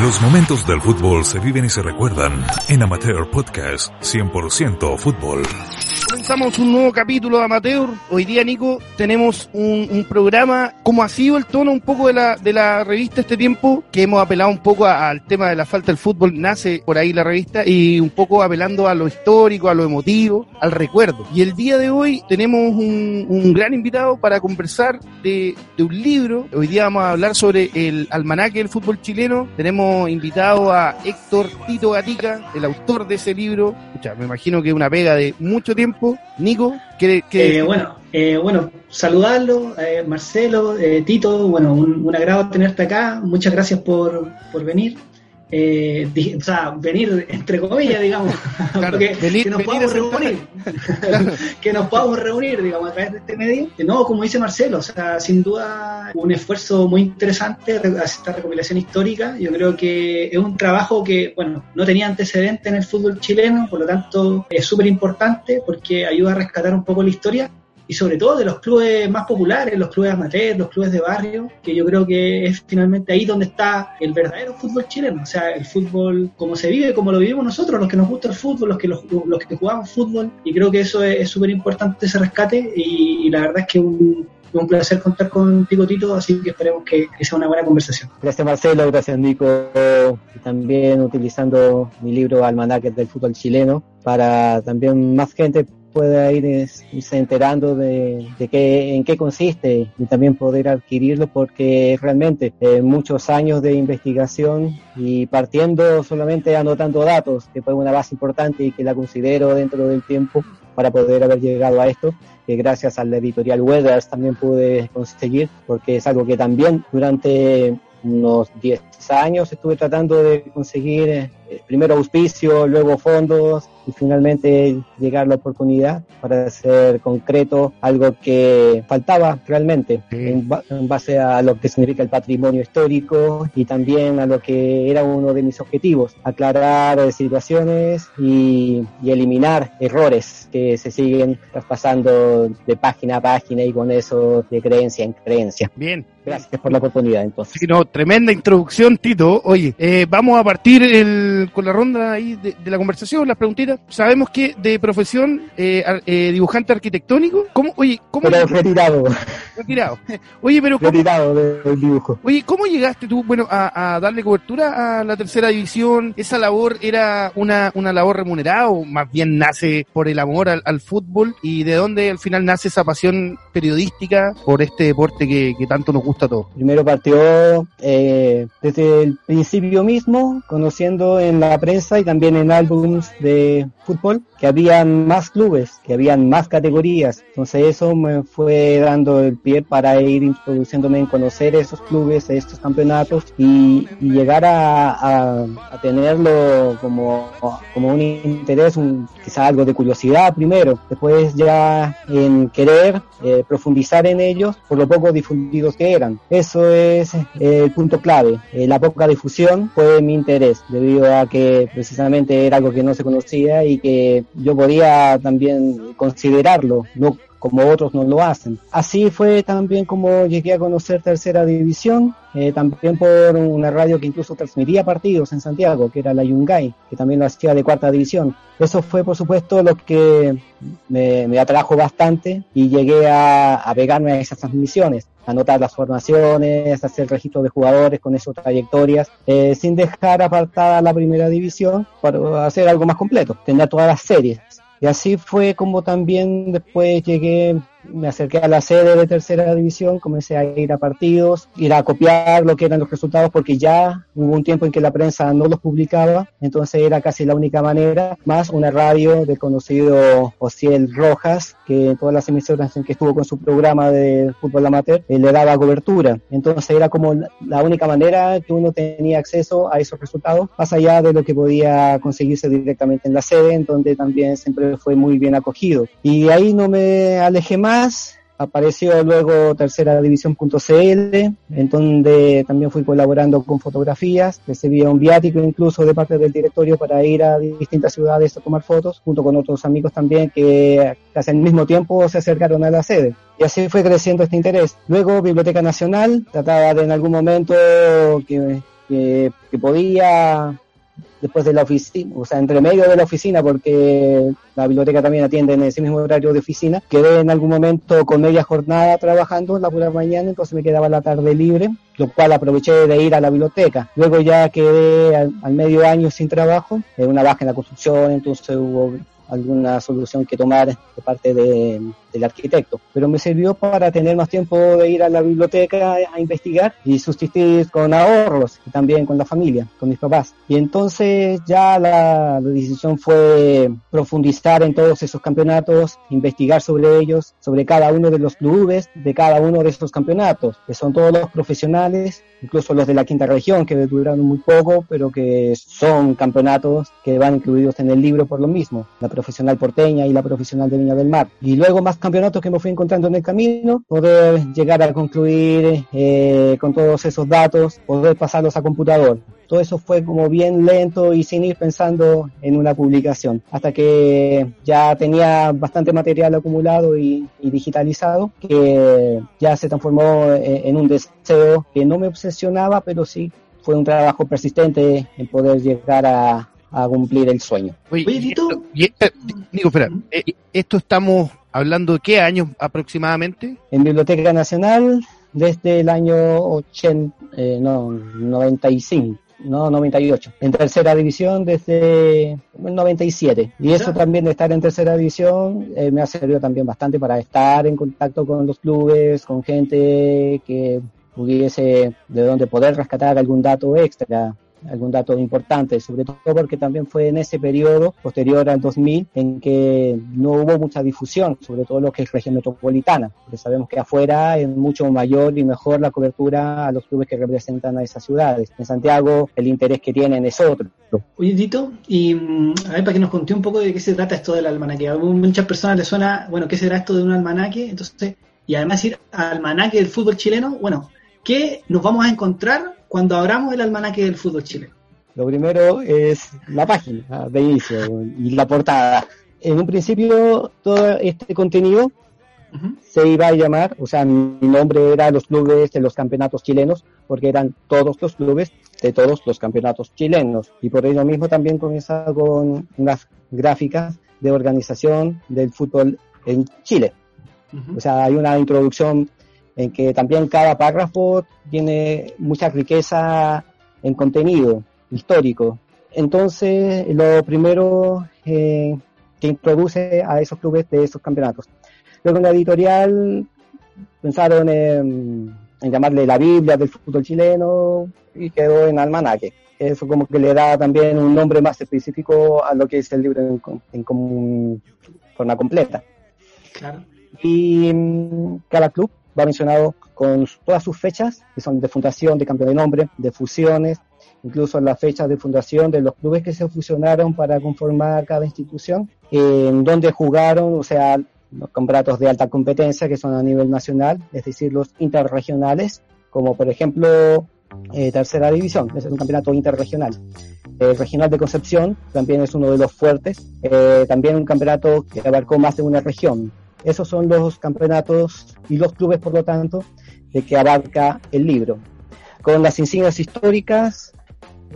Los momentos del fútbol se viven y se recuerdan en Amateur Podcast 100% Fútbol. Comenzamos un nuevo capítulo de Amateur. Hoy día, Nico, tenemos un, un programa, como ha sido el tono un poco de la, de la revista este tiempo, que hemos apelado un poco al tema de la falta del fútbol, nace por ahí la revista, y un poco apelando a lo histórico, a lo emotivo, al recuerdo. Y el día de hoy tenemos un, un gran invitado para conversar de, de un libro. Hoy día vamos a hablar sobre el almanaque del fútbol chileno. Tenemos invitado a Héctor Tito Gatica, el autor de ese libro. Escucha, me imagino que una pega de mucho tiempo. Nico, ¿qué, qué- Eh, bueno, eh, bueno, saludarlo, eh, Marcelo, eh, Tito, bueno, un, un agrado tenerte acá, muchas gracias por, por venir. Eh, o sea, venir entre comillas, digamos, Claro, porque venir- que nos podamos reunir, que nos podamos reunir, digamos, a través de este medio. No, como dice Marcelo, o sea, sin duda un esfuerzo muy interesante re- hacer esta recopilación histórica. Yo creo que es un trabajo que, bueno, no tenía antecedente en el fútbol chileno, por lo tanto es súper importante porque ayuda a rescatar un poco la historia y sobre todo de los clubes más populares, los clubes amateurs, los clubes de barrio, que yo creo que es finalmente ahí donde está el verdadero fútbol chileno, o sea, el fútbol como se vive, como lo vivimos nosotros, los que nos gusta el fútbol, los que, los, que jugamos fútbol, y creo que eso es súper importante ese rescate, y, la verdad es que un, un placer contar con Picotito, así que esperemos que, sea una buena conversación. Gracias Marcelo, gracias Nico, también utilizando mi libro Almanaque del fútbol chileno para también más gente pueda ir es- irse enterando de, de qué, en qué consiste y también poder adquirirlo porque realmente eh, muchos años de investigación y partiendo solamente anotando datos, que fue una base importante y que la considero dentro del tiempo para poder haber llegado a esto, que gracias a la editorial Weathers también pude conseguir, porque es algo que también durante unos 10 años estuve tratando de conseguir eh, primero auspicio, luego fondos y finalmente llegar a la oportunidad para hacer concreto algo que faltaba realmente Sí. en, ba- en base a lo que significa el patrimonio histórico y también a lo que era uno de mis objetivos, aclarar situaciones y, y eliminar errores que se siguen traspasando de página a página y con eso de creencia en creencia. Bien. Gracias por la oportunidad entonces. Sí, no, tremenda introducción, Tito. Oye, eh, vamos a partir el- con la ronda ahí de, de la conversación, las preguntitas. Sabemos que de profesión eh, ar- eh, dibujante arquitectónico. ¿Cómo, oye, cómo Pero retirado, retirado? Oye, pero ¿cómo, retirado de- del dibujo. oye, ¿cómo llegaste tú, bueno, a, a darle cobertura a la tercera división? ¿Esa labor era una, una labor remunerada o más bien nace por el amor al, al fútbol? ¿Y de dónde al final nace esa pasión periodística por este deporte que, que tanto nos gusta a todos? Primero partió eh, desde el principio mismo, conociendo en la prensa y también en álbumes de fútbol que habían más clubes, que habían más categorías. Entonces eso me fue dando el pie para ir introduciéndome en conocer esos clubes, estos campeonatos y, y llegar a, a- a tenerlo como, como un interés, un, quizá algo de curiosidad primero, después ya en querer eh, profundizar en ellos por lo poco difundidos que Eso es eh, el punto clave. Eh, la poca difusión fue mi interés, debido a que precisamente era algo que no se conocía y que yo podía también considerarlo, no como otros no lo hacen. Así fue también como llegué a conocer tercera división, eh, también por una radio que incluso transmitía partidos en Santiago, que era la Yungay, que también lo hacía de cuarta división. Eso fue, por supuesto, lo que me, atrajo bastante y llegué a, a pegarme a esas transmisiones, anotar las formaciones, hacer registro de jugadores con esas trayectorias, eh, sin dejar apartada la primera división para hacer algo más completo, tener todas las series. Y así fue como también después llegué, me acerqué a la sede de tercera división, comencé a ir a partidos, ir a copiar lo que eran los resultados, porque ya hubo un tiempo en que la prensa no los publicaba, entonces era casi la única manera, más una radio del conocido Ociel Rojas, que en todas las emisoras en que estuvo con su programa de fútbol amateur, eh, le daba cobertura. Entonces era como la- única manera que uno tenía acceso a esos resultados, más allá de lo que podía conseguirse directamente en la sede, en donde también siempre fue muy bien acogido. Y ahí no me alejé más, Apareció luego tercera división.cl, en donde también fui colaborando con fotografías, recibía un viático incluso de parte del directorio para ir a distintas ciudades a tomar fotos, junto con otros amigos también que casi al mismo tiempo se acercaron a la sede. Y así fue creciendo este interés. Luego Biblioteca Nacional, trataba de en algún momento que que, podía después de la oficina, o sea, entre medio de la oficina, porque la biblioteca también atiende en ese mismo horario de oficina, quedé en algún momento con media jornada trabajando la pura mañana, entonces me quedaba la tarde libre, lo cual aproveché de ir a la biblioteca. Luego ya quedé al, al medio año sin trabajo, una baja en la construcción, entonces hubo alguna solución que tomar de parte de, del arquitecto. Pero me sirvió para tener más tiempo de ir a la biblioteca a investigar y sustituir con ahorros y también con la familia, con mis papás. Y entonces ya la, decisión fue profundizar en todos esos campeonatos, investigar sobre ellos, sobre cada uno de los clubes de cada uno de esos campeonatos, que son todos los profesionales, incluso los de la quinta región, que duraron muy poco, pero que son campeonatos que van incluidos en el libro por lo mismo. La profesional porteña y la profesional de Viña del Mar. Y luego más campeonatos que me fui encontrando en el camino, poder llegar a concluir eh, con todos esos datos, poder pasarlos a computador. Todo eso fue como bien lento y sin ir pensando en una publicación, hasta que ya tenía bastante material acumulado y, digitalizado, que ya se transformó en, un deseo que no me obsesionaba, pero sí fue un trabajo persistente en poder llegar a, cumplir el sueño. Oye, Nico, espera, eh, ¿esto estamos hablando de qué años aproximadamente? En Biblioteca Nacional desde el año 80, eh, no, 95 no 98, en tercera división desde el 97. Y eso también de estar en tercera división eh, me ha servido también bastante para estar en contacto con los clubes, con gente que pudiese de donde poder rescatar algún dato extra algún dato importante, sobre todo porque también fue en ese periodo posterior al 2000 en que no hubo mucha difusión, sobre todo lo que es región metropolitana, porque sabemos que afuera es mucho mayor y mejor la cobertura a los clubes que representan a esas ciudades. En Santiago el interés que tienen es otro. Oye, Dito, y mm, a ver, para que nos conté un poco de qué se trata esto del almanaque. A muchas personas les suena, bueno, ¿qué será esto de un almanaque? Entonces, y además ir almanaque del fútbol chileno, bueno, ¿qué nos vamos a encontrar cuando abramos el almanaque del fútbol chileno? Lo primero es la página de inicio y la portada. En un principio, todo este contenido se iba a llamar, o sea, mi nombre era los clubes de los campeonatos chilenos, porque eran todos los clubes de todos los campeonatos chilenos. Y por ello mismo también comienza con unas gráficas de organización del fútbol en Chile. O sea, hay una introducción en que también cada párrafo tiene mucha riqueza en contenido histórico. Entonces, lo primero eh, que introduce a esos clubes de esos campeonatos. Luego en la editorial pensaron en, llamarle la Biblia del fútbol chileno y quedó en almanaque. Eso como que le da también un nombre más específico a lo que es el libro en, en, forma completa. Claro. Y mm, cada club va mencionado con todas sus fechas, que son de fundación, de cambio de nombre, de fusiones, incluso las fechas de fundación de los clubes que se fusionaron para conformar cada institución, en donde jugaron, o sea, los campeonatos de alta competencia que son a nivel nacional, es decir, los interregionales, como por ejemplo eh, tercera división, es un campeonato interregional. El regional de Concepción también es uno de los fuertes, eh, también un campeonato que abarcó más de una región, esos son los campeonatos y los clubes, por lo tanto, de que abarca el libro. Con las insignias históricas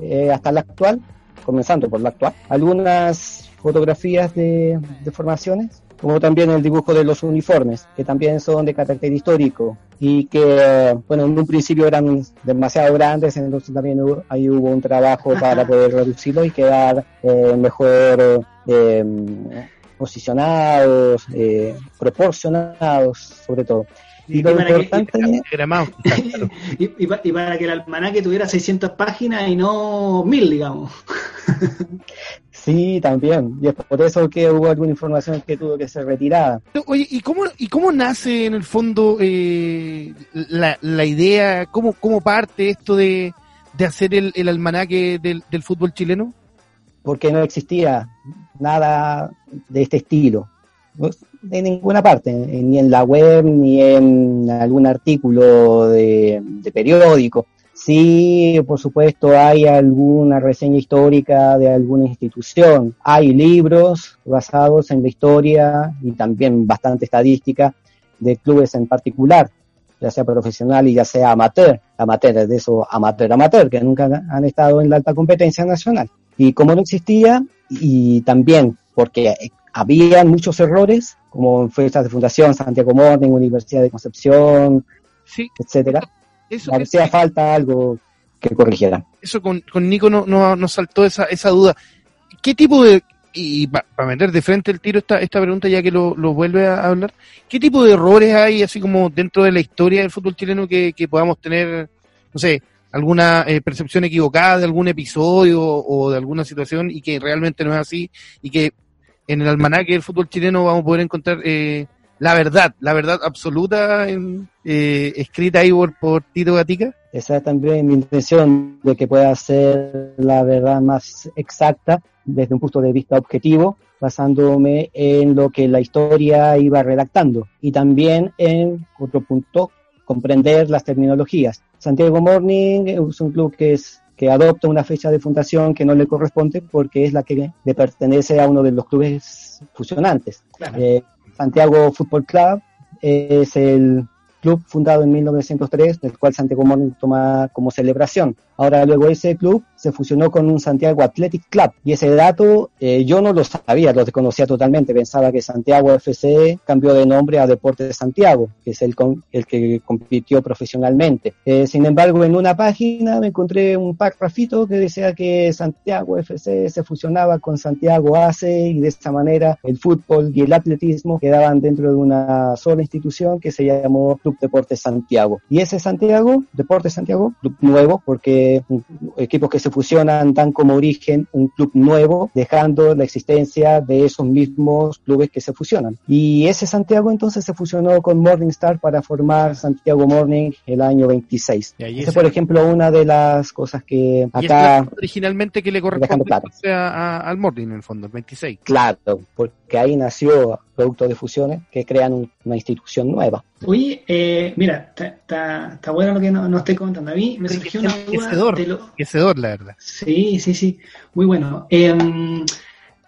eh, hasta la actual, comenzando por la actual, algunas fotografías de, formaciones, como también el dibujo de los uniformes, que también son de carácter histórico y que, bueno, en un principio eran demasiado grandes, entonces también ahí hubo un trabajo para poder reducirlo y quedar eh, mejor eh, posicionados, eh, proporcionados, sobre todo. Y, para que, y, para que el almanaque tuviera 600 páginas y no 1000, digamos. Sí, también. Y es por eso que hubo alguna información que tuvo que ser retirada. Oye, ¿y cómo, y cómo nace en el fondo eh, la, la, idea, cómo, cómo parte esto de, de hacer el, el almanaque del, del fútbol chileno? Porque no existía nada de este estilo. De ninguna parte, ni en la web, ni en algún artículo de, periódico. Sí, por supuesto, hay alguna reseña histórica de alguna institución. Hay libros basados en la historia y también bastante estadística de clubes en particular. ya sea profesional y ya sea amateur, amateur, de eso amateur, amateur, que nunca han estado en la alta competencia nacional. Y como no existía, y también porque había muchos errores, como en fechas de fundación, Santiago Morning, Universidad de Concepción, sí, etcétera, eso, hacía falta algo que corrigiera. Eso con, con Nico nos no, saltó esa, esa duda. ¿Qué tipo de, y para meter de frente el tiro esta, esta pregunta ya que lo, lo vuelve a hablar, ¿qué tipo de errores hay así como dentro de la historia del fútbol chileno que, que podamos tener, no sé, alguna eh, percepción equivocada de algún episodio o de alguna situación y que realmente no es así y que en el almanaque del fútbol chileno vamos a poder encontrar eh, la verdad, la verdad absoluta en, eh, escrita ahí por, por, Tito Gatica? Esa es también mi intención de que pueda ser la verdad más exacta desde un punto de vista objetivo, basándome en lo que la historia iba redactando y también en otro punto comprender las terminologías. Santiago Morning es un club que es que adopta una fecha de fundación que no le corresponde porque es la que le pertenece a uno de los clubes fusionantes. Eh, Santiago Fútbol Club es el club fundado en 1903, del cual Santiago Morning toma como celebración. Ahora luego ese club se fusionó con un Santiago Athletic Club y ese dato eh, yo no lo sabía, lo desconocía totalmente. Pensaba que Santiago FC cambió de nombre a Deportes de Santiago, que es el, el que compitió profesionalmente. Eh, sin embargo, en una página me encontré un párrafito que decía que Santiago FC se fusionaba con Santiago ACE y de esta manera el fútbol y el atletismo quedaban dentro de una sola institución que se llamó Club Deportes Santiago. Y ese Santiago, Deportes Santiago, club nuevo, porque equipos que se fusionan dan como origen un club nuevo, dejando la existencia de esos mismos clubes que se fusionan. Y ese Santiago entonces se fusionó con Morningstar para formar Santiago Morning el año 26. Esa es, por ejemplo, una de las cosas que acá... originalmente que le corresponde al Morning en el fondo, el 26. Claro, porque ahí nació productos de fusiones que crean una institución nueva. Oye, eh, mira, está bueno lo que nos no estoy comentando. A mí me surgió una duda. De lo... la verdad. Sí, sí, sí. Muy bueno. Em,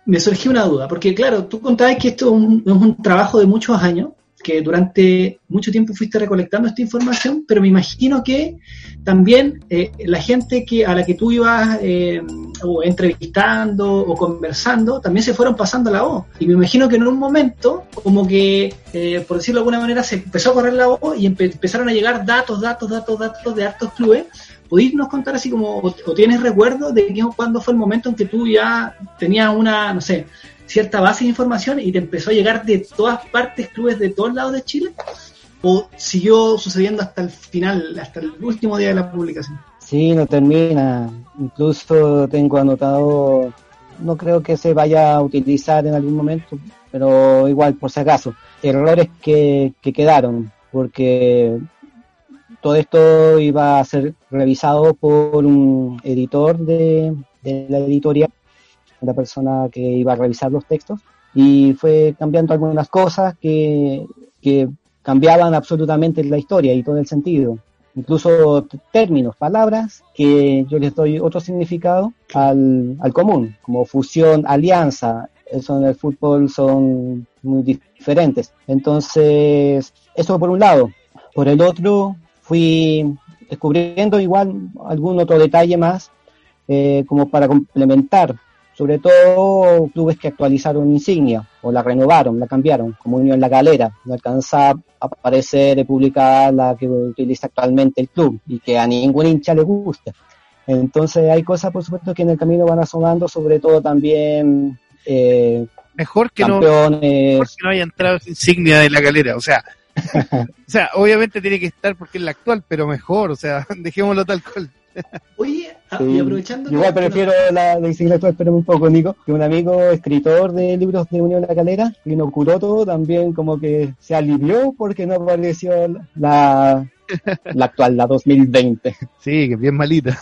me surgió una duda, porque claro, tú contabas que esto es un trabajo de muchos años que durante mucho tiempo fuiste recolectando esta información, pero me imagino que también eh, la gente que a la que tú ibas eh, o entrevistando o conversando, también se fueron pasando la voz. Y me imagino que en un momento, como que, eh, por decirlo de alguna manera, se empezó a correr la voz y empezaron a llegar datos, datos, datos, datos de hartos clubes. ¿Podéis contar así como, o, tienes recuerdo de cuándo fue el momento en que tú ya tenías una, no sé, cierta base de información y te empezó a llegar de todas partes, clubes de todos lados de Chile? ¿O siguió sucediendo hasta el final, hasta el último día de la publicación? Sí, no termina. Incluso tengo anotado, no creo que se vaya a utilizar en algún momento, pero igual por si acaso, errores que, que quedaron, porque todo esto iba a ser revisado por un editor de, de la editorial la persona que iba a revisar los textos y fue cambiando algunas cosas que, que cambiaban absolutamente la historia y todo el sentido. Incluso términos, palabras que yo les doy otro significado al, al común, como fusión, alianza, eso en el fútbol son muy diferentes. Entonces, eso por un lado. Por el otro, fui descubriendo igual algún otro detalle más, eh, como para complementar sobre todo clubes que actualizaron insignia o la renovaron, la cambiaron, como Unión La Galera, no alcanza a aparecer y publicar la que utiliza actualmente el club y que a ningún hincha le gusta. Entonces hay cosas, por supuesto, que en el camino van asomando, sobre todo también eh, mejor, que no, mejor que no haya entrado insignia de La Galera, o sea, o sea, obviamente tiene que estar porque es la actual, pero mejor, o sea, dejémoslo tal cual. Oye, ah, y aprovechando. Igual prefiero la, la insignia actual, pero un poco, Nico, que un amigo escritor de libros de Unión La Calera, Lino todo también como que se alivió porque no apareció la, la actual, la 2020. Sí, que bien malita.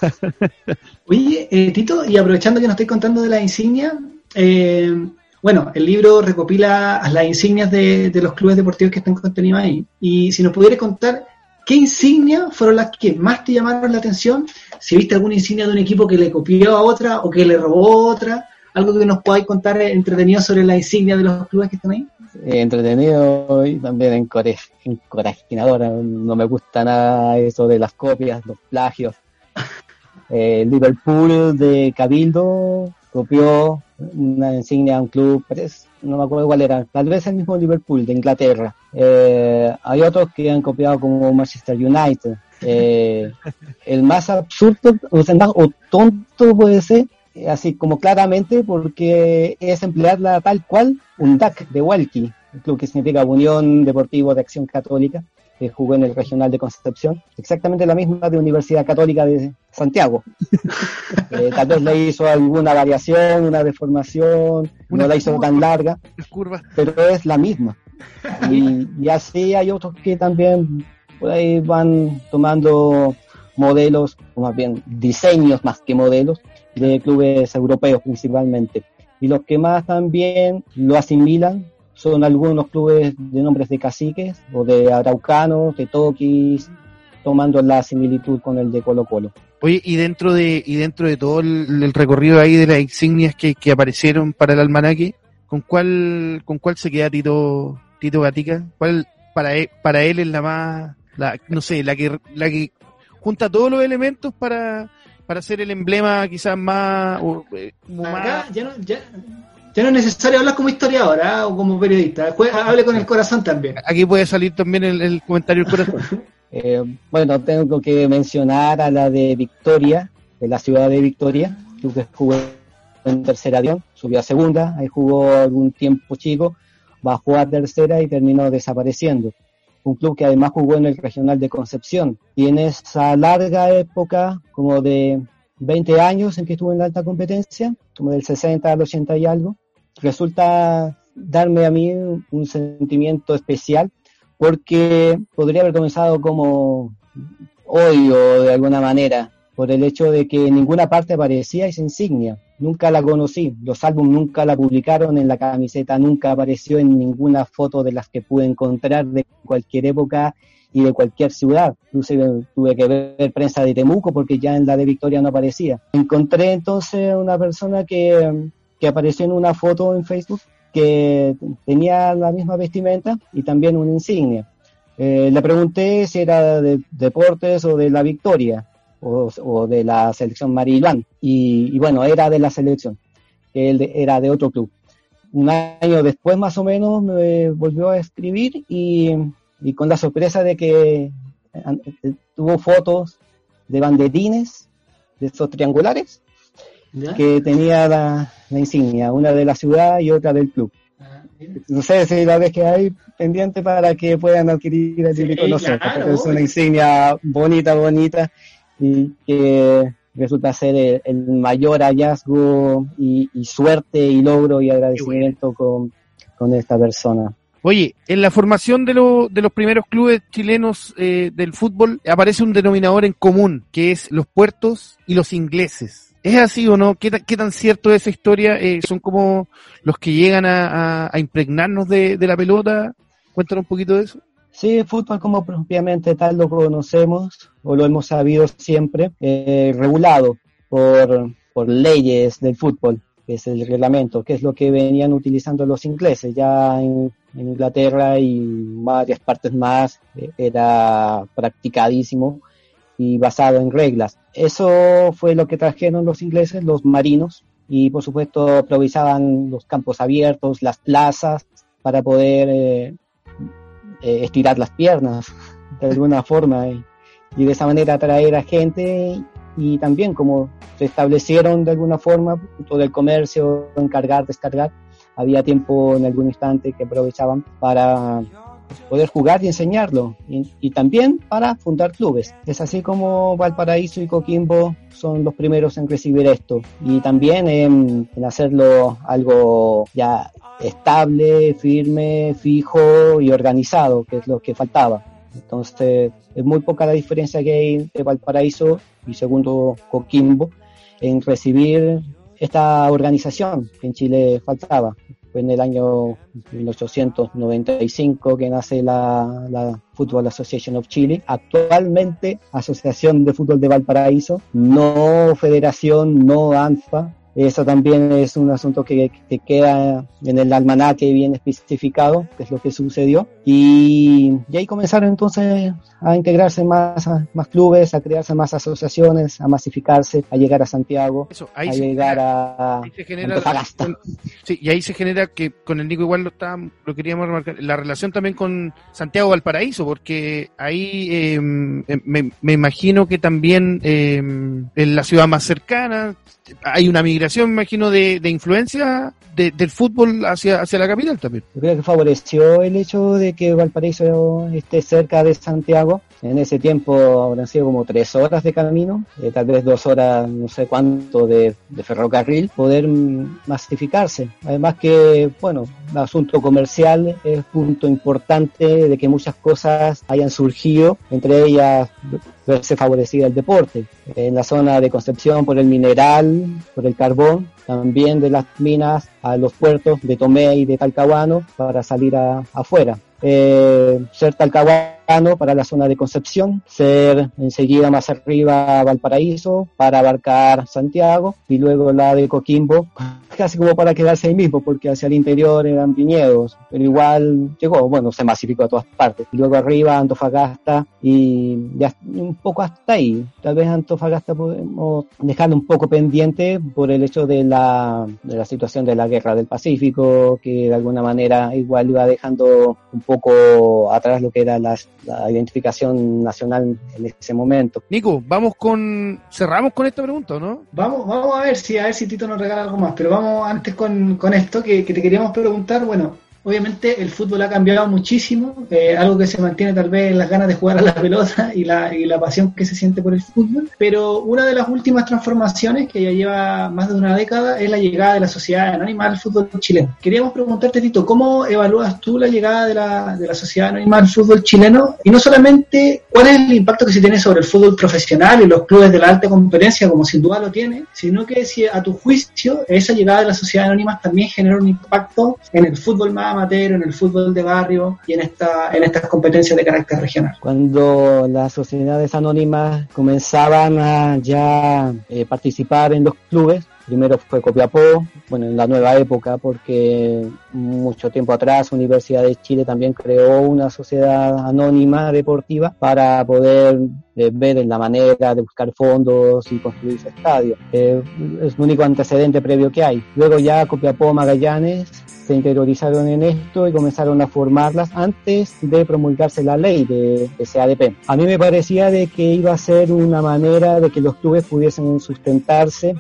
Oye, eh, Tito, y aprovechando que nos estoy contando de la insignia, eh, bueno, el libro recopila las insignias de, de, los clubes deportivos que están contenidos ahí. Y si nos pudieras contar ¿Qué insignias fueron las que más te llamaron la atención? Si viste alguna insignia de un equipo que le copió a otra o que le robó otra, algo que nos podáis contar entretenido sobre la insignia de los clubes que están ahí. entretenido y también encorajador. No me gusta nada eso de las copias, los plagios. Eh, Liverpool de Cabildo copió una insignia a un club, no me acuerdo cuál era, tal vez el mismo Liverpool de Inglaterra. Eh, hay otros que han copiado como Manchester United. Eh, el más absurdo, o sea, o tonto puede ser, así como claramente, porque es emplearla tal cual un DAC de Walkie, club que significa Unión Deportivo de Acción Católica, que jugó en el Regional de Concepción, exactamente la misma de Universidad Católica de Santiago. Eh, tal vez le hizo alguna variación, una deformación, no la hizo tan larga, pero es la misma. Y, y, así hay otros que también por ahí van tomando modelos, o más bien diseños más que modelos, de clubes europeos principalmente. Y los que más también lo asimilan son algunos clubes de nombres de caciques o de araucanos, de toquis, tomando la similitud con el de Colo Colo. Oye, y dentro de, y dentro de todo el, recorrido ahí de las insignias que, que, aparecieron para el almanaque, ¿con cuál, con cuál se queda Tito, Tito Gatica? ¿Cuál para él, para él es la más, la, no sé, la que, la que junta todos los elementos para, para ser el emblema quizás más, eh, Ya, no, ya, ya, no, es necesario hablar como historiador ¿ah? o como periodista, hable con el corazón también. Aquí puede salir también el, comentario del corazón. eh, bueno, tengo que mencionar a la de Victoria, de la ciudad de Victoria, que jugó en tercera avión, subió a segunda, ahí jugó algún tiempo chico, bajó a tercera y terminó desapareciendo un club que además jugó en el regional de Concepción. Y en esa larga época, como de 20 años en que estuvo en la alta competencia, como del 60 al 80 y algo, resulta darme a mí un sentimiento especial porque podría haber comenzado como odio de alguna manera por el hecho de que en ninguna parte aparecía esa insignia nunca la conocí, los álbumes nunca la publicaron en la camiseta, nunca apareció en ninguna foto de las que pude encontrar de cualquier época y de cualquier ciudad. Inclusive tuve que ver prensa de Temuco porque ya en la de Victoria no aparecía. Encontré entonces una persona que, que apareció en una foto en Facebook que tenía la misma vestimenta y también una insignia. Eh, le pregunté si era de deportes o de la Victoria o, de la selección Marilán. Y, y, bueno, era de la selección, él era de otro club. Un año después más o menos me volvió a escribir y, y con la sorpresa de que eh, tuvo fotos de banderines, de esos triangulares, que tenía la, la, insignia, una de la ciudad y otra del club. Ah, no sé si la vez que hay pendiente para que puedan adquirir el sí, no sé, porque es una insignia bonita, bonita y que resulta ser el, mayor hallazgo y, suerte y logro y agradecimiento con, esta persona. Oye, en la formación de, de los primeros clubes chilenos eh, del fútbol aparece un denominador en común, que es los puertos y los ingleses. ¿Es así o no? ¿Qué, tan cierto es esa historia? Eh, ¿Son como los que llegan a, impregnarnos de, de la pelota? Cuéntanos un poquito de eso. Sí, el fútbol como propiamente tal lo conocemos o lo hemos sabido siempre, eh, regulado por, por leyes del fútbol, que es el reglamento, que es lo que venían utilizando los ingleses. Ya en, Inglaterra y varias partes más eh, era practicadísimo y basado en reglas. Eso fue lo que trajeron los ingleses, los marinos, y por supuesto aprovechaban los campos abiertos, las plazas, para poder eh, eh, estirar las piernas de alguna forma y, de esa manera atraer a gente y también como se establecieron de alguna forma todo el comercio, encargar, descargar, había tiempo en algún instante que aprovechaban para poder jugar y enseñarlo y, también para fundar clubes. Es así como Valparaíso y Coquimbo son los primeros en recibir esto y también en, en hacerlo algo ya estable, firme, fijo y organizado, que es lo que faltaba. Entonces, es muy poca la diferencia que hay entre Valparaíso y segundo Coquimbo en recibir esta organización que en Chile faltaba. En el año 1895 que nace la, la Football Association of Chile, actualmente Asociación de Fútbol de Valparaíso, no Federación, no ANFA, Eso también es un asunto que, que queda en el almanaque bien especificado, que es lo que sucedió. Y, y ahí comenzaron entonces a integrarse más, más clubes, a crearse más asociaciones, a masificarse, a llegar a Santiago, a llegar a Sí, y ahí se genera que con el Nico igual lo, está, lo queríamos remarcar, la relación también con Santiago Valparaíso, porque ahí em, em, me, imagino que también em, en la ciudad más cercana hay una migración, me imagino, de, de influencia del fútbol hacia, hacia la capital también. Yo creo que favoreció el hecho de que Valparaíso esté cerca de Santiago. En ese tiempo habrán sido como tres horas de camino, eh, tal vez dos horas, no sé cuánto, de, ferrocarril, poder masificarse. Además que, bueno, el asunto comercial es punto importante de que muchas cosas hayan surgido, entre ellas verse favorecida el deporte. En la zona de Concepción por el mineral, por el carbón, también de las minas a los puertos de Tomé y de Talcahuano para salir afuera. Eh, ser Talcahuano para la zona de Concepción, ser enseguida más arriba Valparaíso para abarcar Santiago y luego la de Coquimbo casi como para quedarse ahí mismo, porque hacia el interior eran viñedos, pero igual llegó, bueno, se masificó a todas partes. Luego arriba Antofagasta y ya un poco hasta ahí. Tal vez Antofagasta podemos dejarlo un poco pendiente por el hecho de la, de la situación de la guerra del Pacífico, que de alguna manera igual iba dejando un poco atrás lo que era la, la identificación nacional en ese momento. Nico, vamos con, cerramos con esta pregunta, ¿no? Vamos, vamos a ver si, a ver si Tito nos regala algo más, pero vamos antes con, con esto que, que, te queríamos preguntar. Bueno, Obviamente el fútbol ha cambiado muchísimo, eh, algo que se mantiene tal vez en las ganas de jugar a la pelota y la, y la pasión que se siente por el fútbol, pero una de las últimas transformaciones que ya lleva más de una década es la llegada de la sociedad anónima al fútbol chileno. Queríamos preguntarte, Tito, ¿cómo evalúas tú la llegada de la, de la sociedad anónima al fútbol chileno? Y no solamente cuál es el impacto que se tiene sobre el fútbol profesional y los clubes de la alta competencia, como sin duda lo tiene, sino que si a tu juicio esa llegada de la sociedad anónima también genera un impacto en el fútbol más amateur, en el fútbol de barrio y en, esta, en estas competencias de carácter regional. Cuando las sociedades anónimas comenzaban a ya eh, participar en los clubes, Primero fue Copiapó, bueno, en la nueva época, porque mucho tiempo atrás Universidad de Chile también creó una sociedad anónima deportiva para poder eh, ver en la manera de buscar fondos y construir su estadio. Eh, es el único antecedente previo que hay. Luego ya Copiapó, Magallanes se interiorizaron en esto y comenzaron a formarlas antes de promulgarse la ley de, de, CADP. A mí me parecía de que iba a ser una manera de que los clubes pudiesen sustentarse,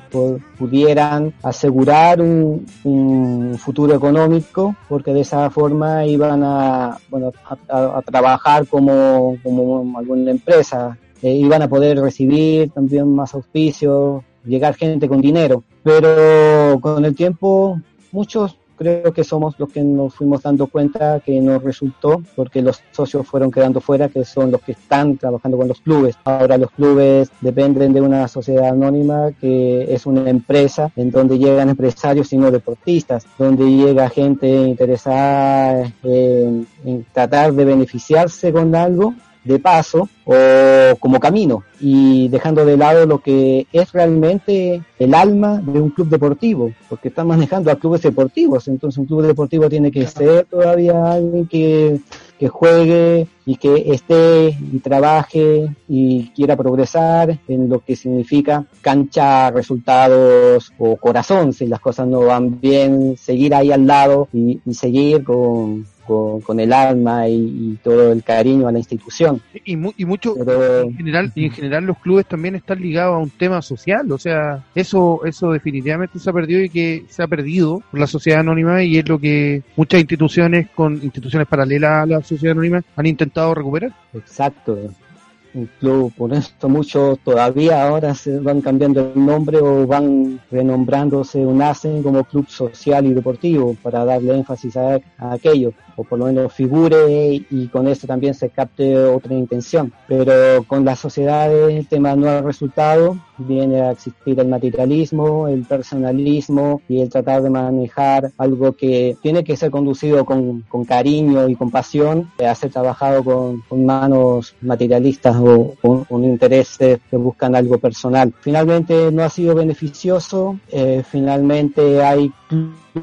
pudieran asegurar un, un, futuro económico, porque de esa forma iban a, bueno, a, a trabajar como, como alguna empresa, eh, iban a poder recibir también más auspicios, llegar gente con dinero. Pero con el tiempo muchos creo que somos los que nos fuimos dando cuenta que no resultó porque los socios fueron quedando fuera, que son los que están trabajando con los clubes. Ahora los clubes dependen de una sociedad anónima que es una empresa en donde llegan empresarios y no deportistas, donde llega gente interesada en, en tratar de beneficiarse con algo de paso o como camino y dejando de lado lo que es realmente el alma de un club deportivo, porque están manejando a clubes deportivos, entonces un club deportivo tiene que ser todavía alguien que, que juegue y que esté y trabaje y quiera progresar en lo que significa cancha, resultados o corazón, si las cosas no van bien, seguir ahí al lado y, y seguir con, con, el alma y, todo el cariño a la institución. Y, y mucho, en general, y en general los clubes también están ligados a un tema social, o sea, eso, eso definitivamente se ha perdido y que se ha perdido por la sociedad anónima y es lo que muchas instituciones con instituciones paralelas a la sociedad anónima han intentado recuperar. Exacto, un club, por esto muchos todavía ahora se van cambiando el nombre o van renombrándose o nacen como club social y deportivo para darle énfasis a, aquello, o por lo menos figure y con esto también se capte otra intención. Pero con las sociedades el tema no ha resultado, viene a existir el materialismo, el personalismo y el tratar de manejar algo que tiene que ser conducido con, con cariño y con pasión, a ser trabajado con, con manos materialistas o, un interés que buscan algo personal. Finalmente no ha sido beneficioso, eh, finalmente hay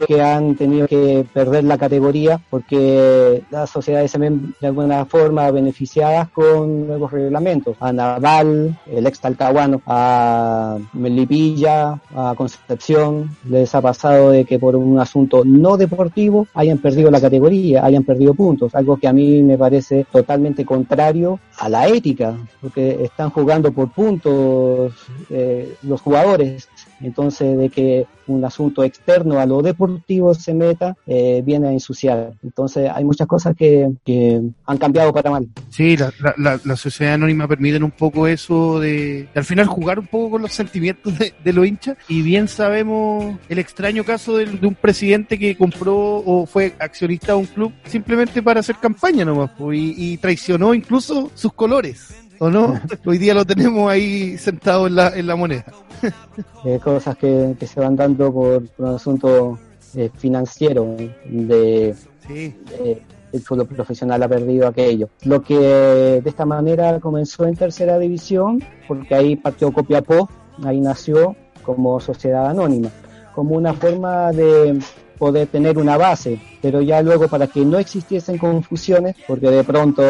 que han tenido que perder la categoría porque las sociedades se ven de alguna forma beneficiadas con nuevos reglamentos. A Naval, el ex Talcahuano, a Melipilla, a Concepción, les ha pasado de que por un asunto no deportivo hayan perdido la categoría, hayan perdido puntos, algo que a mí me parece totalmente contrario a la ética, porque están jugando por puntos eh, los jugadores entonces, de que un asunto externo a lo deportivo se meta, eh, viene a ensuciar. Entonces, hay muchas cosas que, que han cambiado para mal. Sí, la, la, la, sociedad anónima permiten un poco eso de, al final jugar un poco con los sentimientos de, los hinchas. Y bien sabemos el extraño caso de, de, un presidente que compró o fue accionista de un club simplemente para hacer campaña nomás, y, y traicionó incluso sus colores. ¿O no? Hoy día lo tenemos ahí sentado en la, en la moneda. eh, cosas que, que, se van dando por, por un asunto eh, financiero de, sí. de, el fútbol profesional ha perdido aquello. Lo que de esta manera comenzó en tercera división, porque ahí partió Copiapó, ahí nació como sociedad anónima, como una forma de poder tener una base, pero ya luego para que no existiesen confusiones, porque de pronto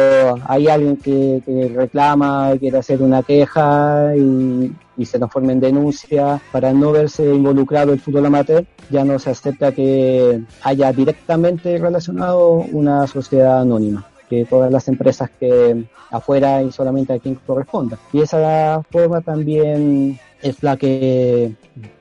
hay alguien que, que reclama, quiere hacer una queja y, y, se transforma en denuncia, para no verse involucrado el fútbol amateur, ya no se acepta que haya directamente relacionado una sociedad anónima que todas las empresas que afuera y solamente a quien corresponda. Y esa forma también es la que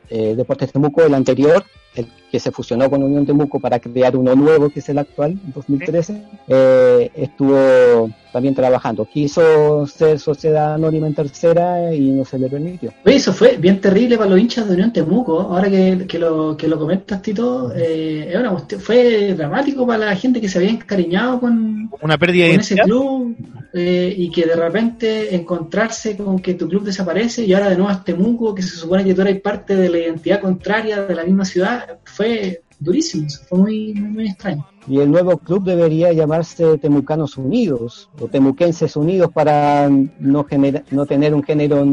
eh, Deportes Temuco, el anterior, el que se fusionó con Unión Temuco para crear uno nuevo, que es el actual, en 2013, eh, estuvo también trabajando. Quiso ser sociedad anónima en tercera y no se le permitió. Oye, eso fue bien terrible para los hinchas de Unión Temuco. Ahora que, que lo, que lo comentas, Tito, eh, una, fue dramático para la gente que se había encariñado con, Una pérdida con ese club eh, y que de repente encontrarse con que tu club desaparece y ahora de nuevo es Temuco, que se supone que tú eres parte de la identidad contraria de la misma ciudad, fue durísimo, fue muy, muy, extraño. Y el nuevo club debería llamarse Temucanos Unidos o Temuquenses Unidos para no, genera, no tener un género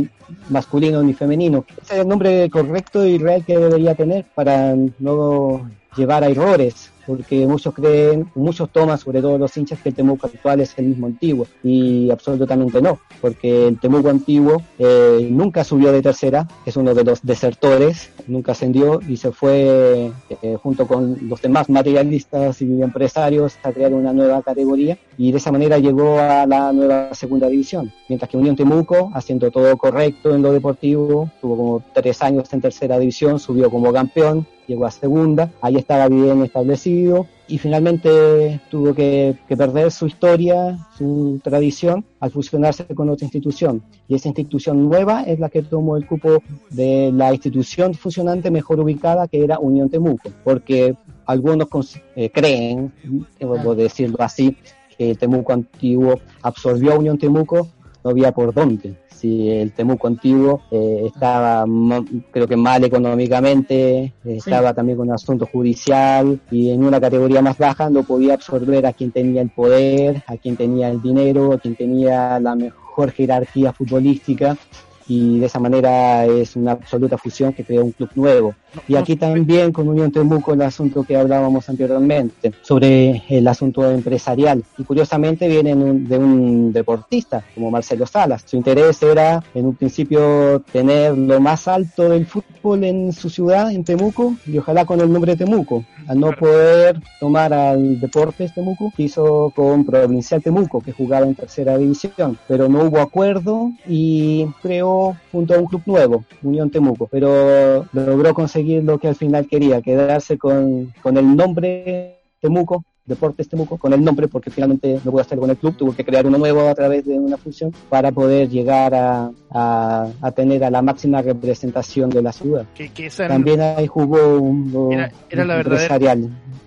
masculino ni femenino. Es el nombre correcto y real que debería tener para no llevar a errores porque muchos creen, muchos toman, sobre todo los hinchas, que el Temuco actual es el mismo antiguo, y absolutamente no, porque el Temuco antiguo eh, nunca subió de tercera, es uno de los desertores, nunca ascendió y se fue eh, junto con los demás materialistas y empresarios a crear una nueva categoría, y de esa manera llegó a la nueva segunda división, mientras que Unión Temuco, haciendo todo correcto en lo deportivo, tuvo como tres años en tercera división, subió como campeón, llegó a segunda, ahí estaba bien establecido y finalmente tuvo que, que, perder su historia, su tradición al fusionarse con otra institución. Y esa institución nueva es la que tomó el cupo de la institución fusionante mejor ubicada que era Unión Temuco, porque algunos eh, creen, debo decirlo así, que el Temuco antiguo absorbió a Unión Temuco, no había por dónde. Si el Temuco antiguo eh, estaba creo que mal económicamente, estaba también con un asunto judicial y en una categoría más baja no podía absorber a quien tenía el poder, a quien tenía el dinero, a quien tenía la mejor jerarquía futbolística y de esa manera es una absoluta fusión que crea un club nuevo. Y aquí también con Unión Temuco el asunto que hablábamos anteriormente sobre el asunto empresarial. Y curiosamente viene de un deportista como Marcelo Salas. Su interés era en un principio tener lo más alto del fútbol en su ciudad, en Temuco, y ojalá con el nombre Temuco. Al no poder tomar al Deportes Temuco, hizo con Provincial Temuco, que jugaba en tercera división. Pero no hubo acuerdo y creó junto a un club nuevo, Unión Temuco. Pero logró conseguir lo que al final quería, quedarse con, con el nombre Temuco, Deportes Temuco, con el nombre, porque finalmente no pudo hacer con el club, tuvo que crear uno nuevo a través de una fusión para poder llegar a, a, a tener a la máxima representación de la ciudad. Que, que esa También ahí jugó un, era, era la verdadera,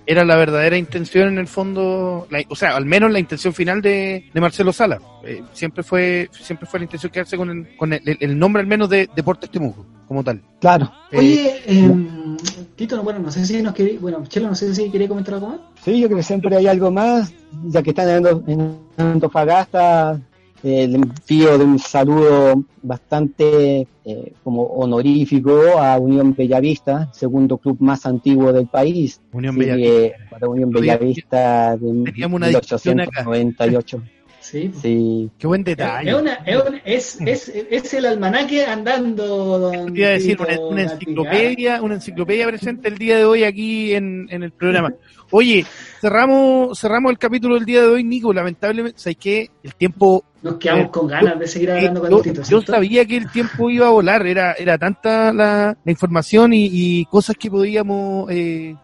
era la verdadera intención en el fondo, la, o sea, al menos la intención final de, de Marcelo Sala. Eh, siempre fue siempre fue la intención quedarse con el, con el, el nombre al menos de Deportes Temuco, como tal. Claro. Oye, eh, Tito, bueno, no sé si nos quería, bueno, Chelo, no sé si quería comentar algo más. Sí, yo creo que siempre hay algo más, ya que están en, en Antofagasta, el envío de un saludo bastante eh, como honorífico a Unión Bellavista, segundo club más antiguo del país. Unión Bellavista. para Unión Bellavista de Teníamos una 1898. Sí. sí. Qué buen detalle. Es, una, es, una, es, es, es, el almanaque andando. Don Quería decir, una, una, enciclopedia, una enciclopedia presente el día de hoy aquí en, en el programa. Oye, cerramos, cerramos el capítulo del día de hoy, Nico. Lamentablemente, ¿sabes qué? El tiempo. Nos quedamos eh, con ganas de seguir hablando eh, con yo, yo sabía que el tiempo iba a volar. Era, era tanta la, la información y, y, cosas que podíamos eh,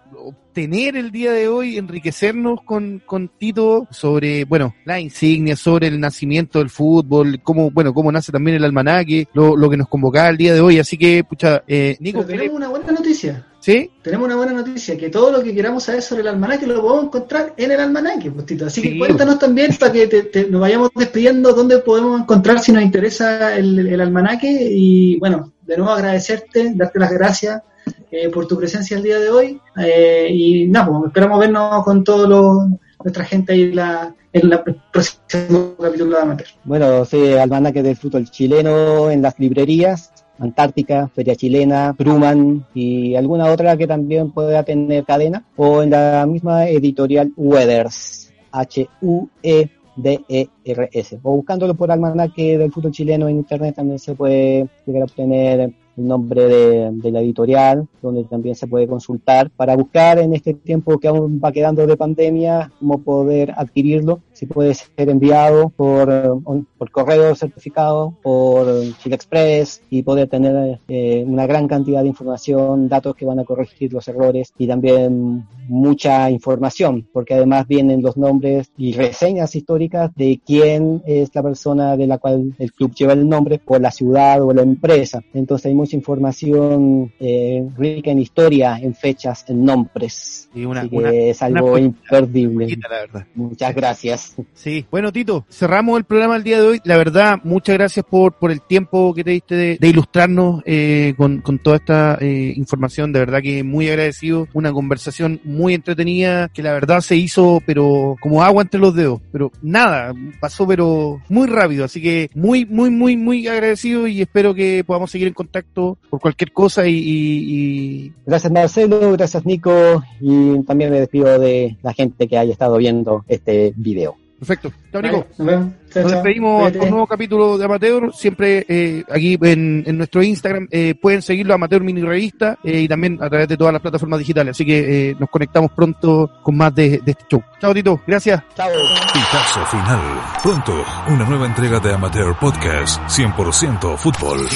obtener el día de hoy, enriquecernos con, con Tito sobre, bueno, la insignia, sobre el nacimiento del fútbol, cómo, bueno, cómo nace también el almanaque, lo, lo que nos convocaba el día de hoy. Así que, pucha, eh, Nico. Pero tenemos una buena noticia. ¿Sí? Tenemos una buena noticia, que todo lo que queramos saber sobre el almanaque lo podemos encontrar en el almanaque, pues, Tito. Así sí. que cuéntanos también para que te, te, nos vayamos despidiendo dónde podemos encontrar si nos interesa el, el almanaque. Y bueno, de nuevo agradecerte, darte las gracias eh, por tu presencia el día de hoy. Eh, y nada, pues, esperamos vernos con toda nuestra gente ahí la, en la próximo capítulo de Amateur. Bueno, sí, almanaque del fútbol chileno en las librerías. Antártica, Feria Chilena, Truman y alguna otra que también pueda tener cadena, o en la misma editorial Weathers, H-U-E-D-E-R-S, o buscándolo por almanaque del fútbol chileno en internet también se puede llegar a obtener el nombre de, de, la editorial, donde también se puede consultar para buscar en este tiempo que aún va quedando de pandemia cómo poder adquirirlo, si puede ser enviado por, por correo certificado, por Chile Express y poder tener eh, una gran cantidad de información, datos que van a corregir los errores y también mucha información, porque además vienen los nombres y reseñas históricas de quién es la persona de la cual el club lleva el nombre, por la ciudad o la empresa. Entonces hay mucha información eh, rica en historia, en fechas, en nombres. Y una, Así que una, es algo una imperdible. Poquita, la verdad. Muchas gracias. Sí, bueno Tito, cerramos el programa el día de hoy. La verdad, muchas gracias por, por el tiempo que te diste de, de ilustrarnos eh, con, con, toda esta eh, información. De verdad que muy agradecido. Una conversación muy entretenida que la verdad se hizo, pero como agua entre los dedos. Pero nada, pasó pero muy rápido. Así que muy, muy, muy, muy agradecido y espero que podamos seguir en contacto por cualquier cosa y, y, y... Gracias Marcelo, gracias Nico y también me despido de la gente que haya estado viendo este video. Perfecto. Chao, Nico. Nos, despedimos a un nuevo capítulo de Amateur. Siempre eh, aquí en, en, nuestro Instagram eh, pueden seguirlo Amateur Mini Revista eh, y también a través de todas las plataformas digitales. Así que eh, nos conectamos pronto con más de, de, este show. Chao, Tito. Gracias. Chao. Pitazo final. Pronto, una nueva entrega de Amateur Podcast 100% Fútbol.